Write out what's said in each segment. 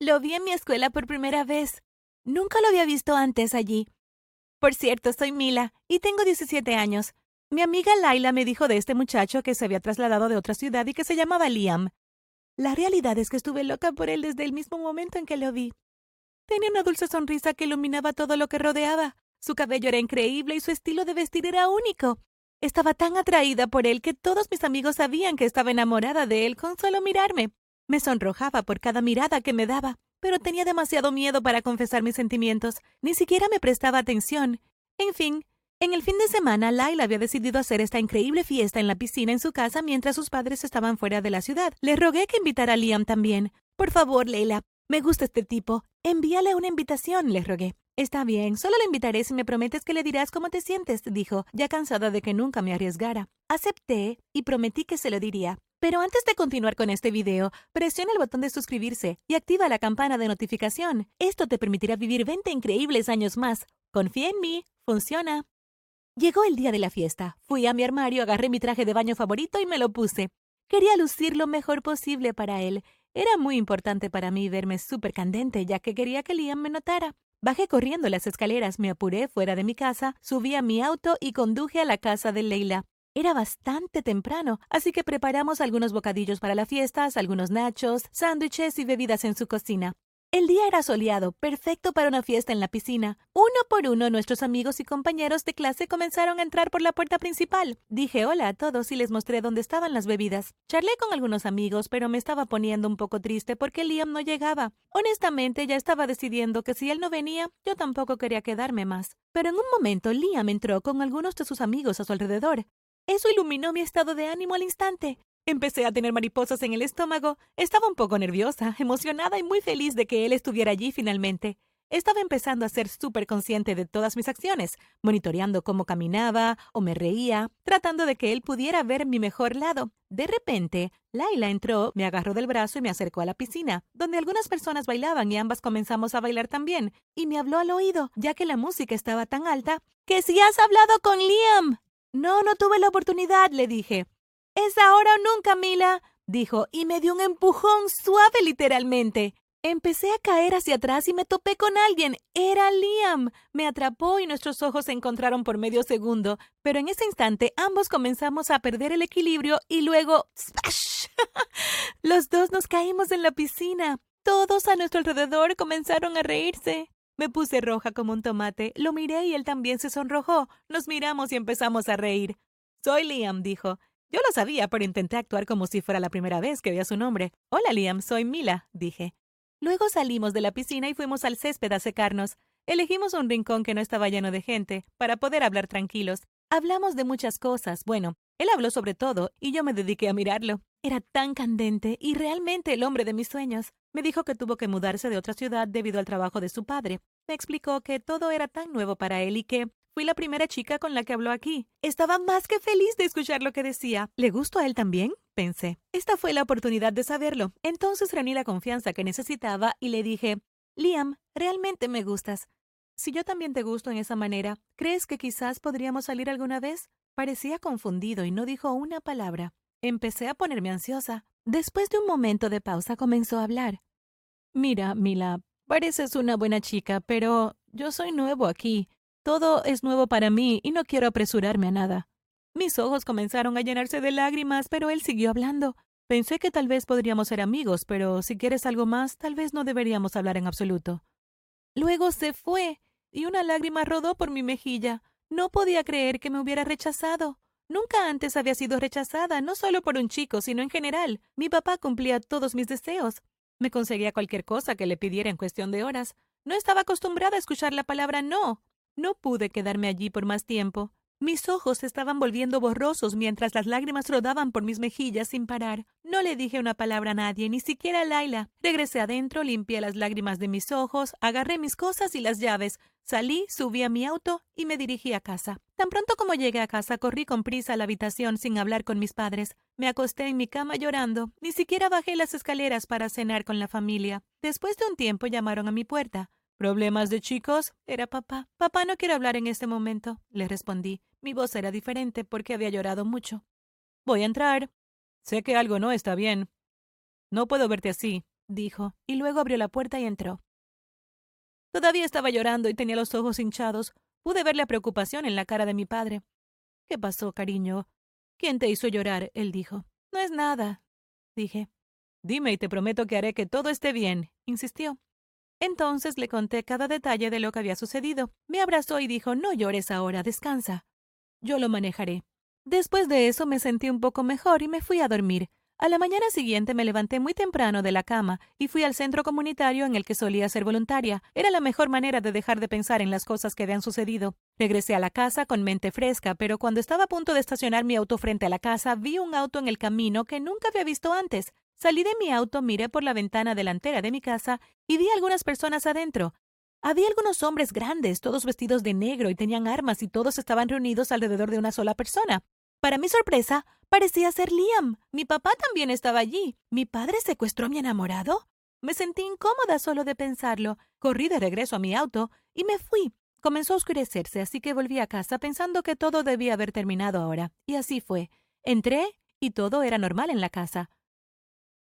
Lo vi en mi escuela por primera vez. Nunca lo había visto antes allí. Por cierto, soy Mila y tengo 17 años. Mi amiga Laila me dijo de este muchacho que se había trasladado de otra ciudad y que se llamaba Liam. La realidad es que estuve loca por él desde el mismo momento en que lo vi. Tenía una dulce sonrisa que iluminaba todo lo que rodeaba. Su cabello era increíble y su estilo de vestir era único. Estaba tan atraída por él que todos mis amigos sabían que estaba enamorada de él con solo mirarme. Me sonrojaba por cada mirada que me daba, pero tenía demasiado miedo para confesar mis sentimientos. Ni siquiera me prestaba atención. En fin, en el fin de semana, Laila había decidido hacer esta increíble fiesta en la piscina en su casa mientras sus padres estaban fuera de la ciudad. Le rogué que invitara a Liam también. Por favor, Leila, me gusta este tipo. Envíale una invitación, le rogué. Está bien, solo lo invitaré si me prometes que le dirás cómo te sientes, dijo, ya cansada de que nunca me arriesgara. Acepté y prometí que se lo diría. Pero antes de continuar con este video, presiona el botón de suscribirse y activa la campana de notificación. Esto te permitirá vivir 20 increíbles años más. Confía en mí, funciona. Llegó el día de la fiesta. Fui a mi armario, agarré mi traje de baño favorito y me lo puse. Quería lucir lo mejor posible para él. Era muy importante para mí verme súper candente, ya que quería que Liam me notara. Bajé corriendo las escaleras, me apuré fuera de mi casa, subí a mi auto y conduje a la casa de Leila. Era bastante temprano, así que preparamos algunos bocadillos para la fiesta, algunos nachos, sándwiches y bebidas en su cocina. El día era soleado, perfecto para una fiesta en la piscina. Uno por uno nuestros amigos y compañeros de clase comenzaron a entrar por la puerta principal. Dije hola a todos y les mostré dónde estaban las bebidas. Charlé con algunos amigos, pero me estaba poniendo un poco triste porque Liam no llegaba. Honestamente, ya estaba decidiendo que si él no venía, yo tampoco quería quedarme más. Pero en un momento Liam entró con algunos de sus amigos a su alrededor. Eso iluminó mi estado de ánimo al instante. Empecé a tener mariposas en el estómago. Estaba un poco nerviosa, emocionada y muy feliz de que él estuviera allí finalmente. Estaba empezando a ser súper consciente de todas mis acciones, monitoreando cómo caminaba o me reía, tratando de que él pudiera ver mi mejor lado. De repente, Laila entró, me agarró del brazo y me acercó a la piscina, donde algunas personas bailaban y ambas comenzamos a bailar también, y me habló al oído, ya que la música estaba tan alta, que si has hablado con Liam. No, no tuve la oportunidad, le dije. Es ahora o nunca, Mila, dijo, y me dio un empujón suave literalmente. Empecé a caer hacia atrás y me topé con alguien. Era Liam. Me atrapó y nuestros ojos se encontraron por medio segundo, pero en ese instante ambos comenzamos a perder el equilibrio y luego ¡Splash! Los dos nos caímos en la piscina. Todos a nuestro alrededor comenzaron a reírse. Me puse roja como un tomate, lo miré y él también se sonrojó. Nos miramos y empezamos a reír. Soy Liam, dijo. Yo lo sabía, pero intenté actuar como si fuera la primera vez que veía su nombre. Hola, Liam, soy Mila, dije. Luego salimos de la piscina y fuimos al césped a secarnos. Elegimos un rincón que no estaba lleno de gente, para poder hablar tranquilos. Hablamos de muchas cosas. Bueno, él habló sobre todo y yo me dediqué a mirarlo. Era tan candente y realmente el hombre de mis sueños. Me dijo que tuvo que mudarse de otra ciudad debido al trabajo de su padre. Me explicó que todo era tan nuevo para él y que Fui la primera chica con la que habló aquí. Estaba más que feliz de escuchar lo que decía. ¿Le gustó a él también? Pensé. Esta fue la oportunidad de saberlo. Entonces reuní la confianza que necesitaba y le dije, Liam, realmente me gustas. Si yo también te gusto en esa manera, ¿crees que quizás podríamos salir alguna vez? Parecía confundido y no dijo una palabra. Empecé a ponerme ansiosa. Después de un momento de pausa comenzó a hablar. Mira, Mila, pareces una buena chica, pero yo soy nuevo aquí. Todo es nuevo para mí y no quiero apresurarme a nada. Mis ojos comenzaron a llenarse de lágrimas, pero él siguió hablando. Pensé que tal vez podríamos ser amigos, pero si quieres algo más, tal vez no deberíamos hablar en absoluto. Luego se fue, y una lágrima rodó por mi mejilla. No podía creer que me hubiera rechazado. Nunca antes había sido rechazada, no solo por un chico, sino en general. Mi papá cumplía todos mis deseos. Me conseguía cualquier cosa que le pidiera en cuestión de horas. No estaba acostumbrada a escuchar la palabra no. No pude quedarme allí por más tiempo. Mis ojos estaban volviendo borrosos mientras las lágrimas rodaban por mis mejillas sin parar. No le dije una palabra a nadie, ni siquiera a Laila. Regresé adentro, limpié las lágrimas de mis ojos, agarré mis cosas y las llaves. Salí, subí a mi auto y me dirigí a casa. Tan pronto como llegué a casa, corrí con prisa a la habitación sin hablar con mis padres. Me acosté en mi cama llorando. Ni siquiera bajé las escaleras para cenar con la familia. Después de un tiempo llamaron a mi puerta. ¿Problemas de chicos? Era papá. Papá no quiere hablar en este momento, le respondí. Mi voz era diferente porque había llorado mucho. Voy a entrar. Sé que algo no está bien. No puedo verte así. dijo, y luego abrió la puerta y entró. Todavía estaba llorando y tenía los ojos hinchados. Pude ver la preocupación en la cara de mi padre. ¿Qué pasó, cariño? ¿Quién te hizo llorar? él dijo. No es nada, dije. Dime y te prometo que haré que todo esté bien, insistió. Entonces le conté cada detalle de lo que había sucedido. Me abrazó y dijo No llores ahora, descansa. Yo lo manejaré. Después de eso me sentí un poco mejor y me fui a dormir. A la mañana siguiente me levanté muy temprano de la cama y fui al centro comunitario en el que solía ser voluntaria. Era la mejor manera de dejar de pensar en las cosas que habían sucedido. Regresé a la casa con mente fresca, pero cuando estaba a punto de estacionar mi auto frente a la casa, vi un auto en el camino que nunca había visto antes. Salí de mi auto, miré por la ventana delantera de mi casa y vi algunas personas adentro. Había algunos hombres grandes, todos vestidos de negro y tenían armas y todos estaban reunidos alrededor de una sola persona. Para mi sorpresa, parecía ser Liam. Mi papá también estaba allí. ¿Mi padre secuestró a mi enamorado? Me sentí incómoda solo de pensarlo. Corrí de regreso a mi auto y me fui. Comenzó a oscurecerse, así que volví a casa pensando que todo debía haber terminado ahora. Y así fue. Entré y todo era normal en la casa.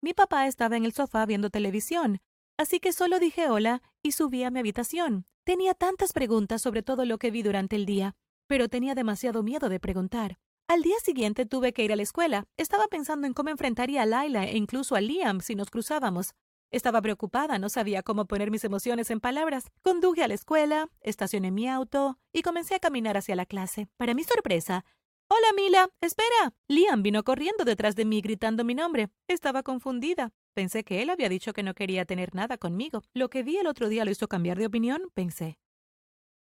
Mi papá estaba en el sofá viendo televisión, así que solo dije hola y subí a mi habitación. Tenía tantas preguntas sobre todo lo que vi durante el día, pero tenía demasiado miedo de preguntar. Al día siguiente tuve que ir a la escuela. Estaba pensando en cómo enfrentaría a Laila e incluso a Liam si nos cruzábamos. Estaba preocupada, no sabía cómo poner mis emociones en palabras. Conduje a la escuela, estacioné mi auto y comencé a caminar hacia la clase. Para mi sorpresa, Hola, Mila. Espera. Liam vino corriendo detrás de mí gritando mi nombre. Estaba confundida. Pensé que él había dicho que no quería tener nada conmigo. Lo que vi el otro día lo hizo cambiar de opinión, pensé.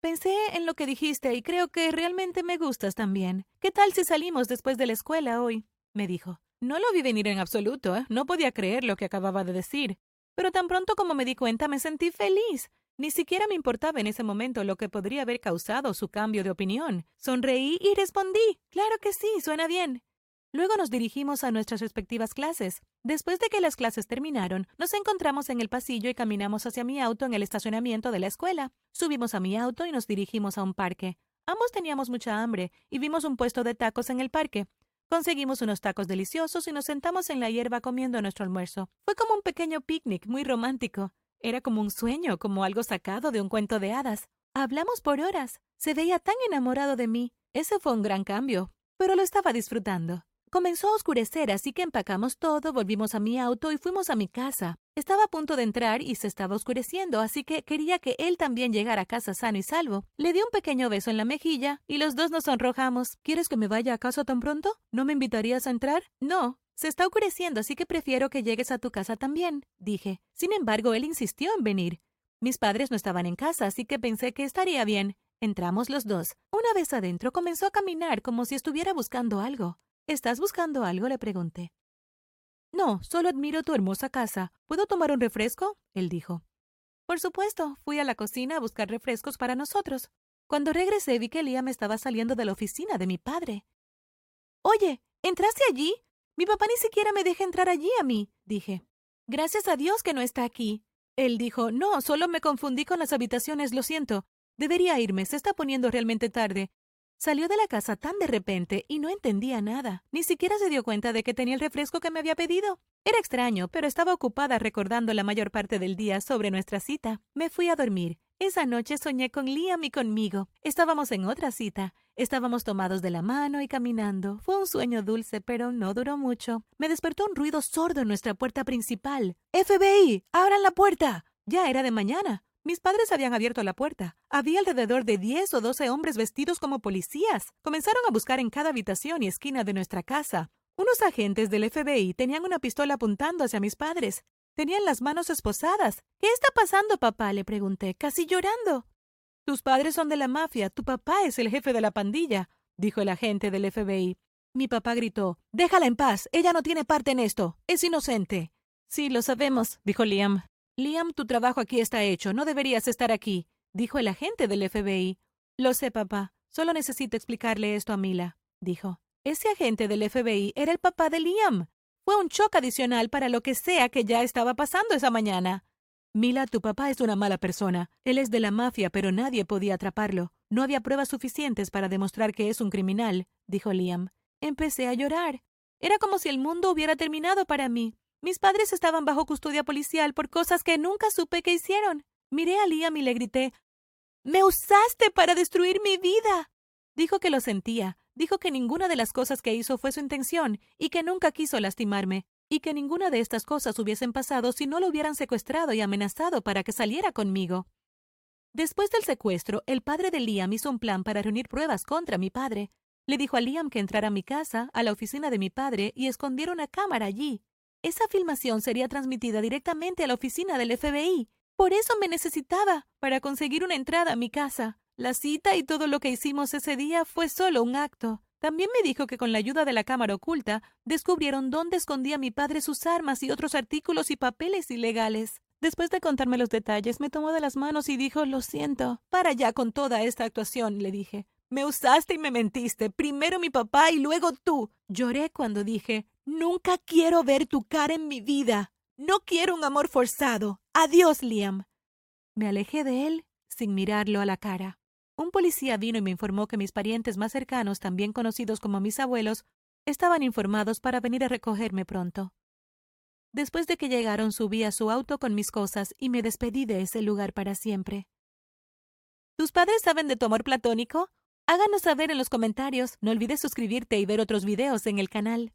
Pensé en lo que dijiste y creo que realmente me gustas también. ¿Qué tal si salimos después de la escuela hoy? me dijo. No lo vi venir en absoluto, ¿eh? no podía creer lo que acababa de decir. Pero tan pronto como me di cuenta me sentí feliz. Ni siquiera me importaba en ese momento lo que podría haber causado su cambio de opinión. Sonreí y respondí. Claro que sí, suena bien. Luego nos dirigimos a nuestras respectivas clases. Después de que las clases terminaron, nos encontramos en el pasillo y caminamos hacia mi auto en el estacionamiento de la escuela. Subimos a mi auto y nos dirigimos a un parque. Ambos teníamos mucha hambre y vimos un puesto de tacos en el parque. Conseguimos unos tacos deliciosos y nos sentamos en la hierba comiendo nuestro almuerzo. Fue como un pequeño picnic muy romántico. Era como un sueño, como algo sacado de un cuento de hadas. Hablamos por horas. Se veía tan enamorado de mí. Ese fue un gran cambio, pero lo estaba disfrutando. Comenzó a oscurecer, así que empacamos todo, volvimos a mi auto y fuimos a mi casa. Estaba a punto de entrar y se estaba oscureciendo, así que quería que él también llegara a casa sano y salvo. Le di un pequeño beso en la mejilla y los dos nos sonrojamos. ¿Quieres que me vaya a casa tan pronto? ¿No me invitarías a entrar? No. Se está oscureciendo, así que prefiero que llegues a tu casa también, dije. Sin embargo, él insistió en venir. Mis padres no estaban en casa, así que pensé que estaría bien. Entramos los dos. Una vez adentro comenzó a caminar como si estuviera buscando algo. ¿Estás buscando algo? le pregunté. No, solo admiro tu hermosa casa. ¿Puedo tomar un refresco? él dijo. Por supuesto, fui a la cocina a buscar refrescos para nosotros. Cuando regresé vi que Liam estaba saliendo de la oficina de mi padre. Oye, ¿entraste allí? Mi papá ni siquiera me deja entrar allí a mí, dije. Gracias a Dios que no está aquí. Él dijo, no, solo me confundí con las habitaciones, lo siento. Debería irme, se está poniendo realmente tarde. Salió de la casa tan de repente y no entendía nada. Ni siquiera se dio cuenta de que tenía el refresco que me había pedido. Era extraño, pero estaba ocupada recordando la mayor parte del día sobre nuestra cita. Me fui a dormir. Esa noche soñé con Liam y conmigo. Estábamos en otra cita. Estábamos tomados de la mano y caminando. Fue un sueño dulce, pero no duró mucho. Me despertó un ruido sordo en nuestra puerta principal. FBI. ¡Abran la puerta! Ya era de mañana. Mis padres habían abierto la puerta. Había alrededor de diez o doce hombres vestidos como policías. Comenzaron a buscar en cada habitación y esquina de nuestra casa. Unos agentes del FBI tenían una pistola apuntando hacia mis padres. Tenían las manos esposadas. ¿Qué está pasando, papá? le pregunté, casi llorando. Tus padres son de la mafia. Tu papá es el jefe de la pandilla, dijo el agente del FBI. Mi papá gritó Déjala en paz. Ella no tiene parte en esto. Es inocente. Sí, lo sabemos, dijo Liam. Liam, tu trabajo aquí está hecho. No deberías estar aquí, dijo el agente del FBI. Lo sé, papá. Solo necesito explicarle esto a Mila, dijo. Ese agente del FBI era el papá de Liam. Fue un shock adicional para lo que sea que ya estaba pasando esa mañana. Mila, tu papá es una mala persona. Él es de la mafia, pero nadie podía atraparlo. No había pruebas suficientes para demostrar que es un criminal, dijo Liam. Empecé a llorar. Era como si el mundo hubiera terminado para mí. Mis padres estaban bajo custodia policial por cosas que nunca supe que hicieron. Miré a Liam y le grité Me usaste para destruir mi vida. Dijo que lo sentía, dijo que ninguna de las cosas que hizo fue su intención y que nunca quiso lastimarme, y que ninguna de estas cosas hubiesen pasado si no lo hubieran secuestrado y amenazado para que saliera conmigo. Después del secuestro, el padre de Liam hizo un plan para reunir pruebas contra mi padre. Le dijo a Liam que entrara a mi casa, a la oficina de mi padre, y escondiera una cámara allí. Esa filmación sería transmitida directamente a la oficina del FBI. Por eso me necesitaba, para conseguir una entrada a mi casa. La cita y todo lo que hicimos ese día fue solo un acto. También me dijo que con la ayuda de la cámara oculta descubrieron dónde escondía mi padre sus armas y otros artículos y papeles ilegales. Después de contarme los detalles, me tomó de las manos y dijo Lo siento. Para ya con toda esta actuación, le dije. Me usaste y me mentiste. Primero mi papá y luego tú. Lloré cuando dije Nunca quiero ver tu cara en mi vida. No quiero un amor forzado. Adiós, Liam. Me alejé de él sin mirarlo a la cara. Un policía vino y me informó que mis parientes más cercanos, también conocidos como mis abuelos, estaban informados para venir a recogerme pronto. Después de que llegaron subí a su auto con mis cosas y me despedí de ese lugar para siempre. ¿Tus padres saben de tu amor platónico? Háganos saber en los comentarios. No olvides suscribirte y ver otros videos en el canal.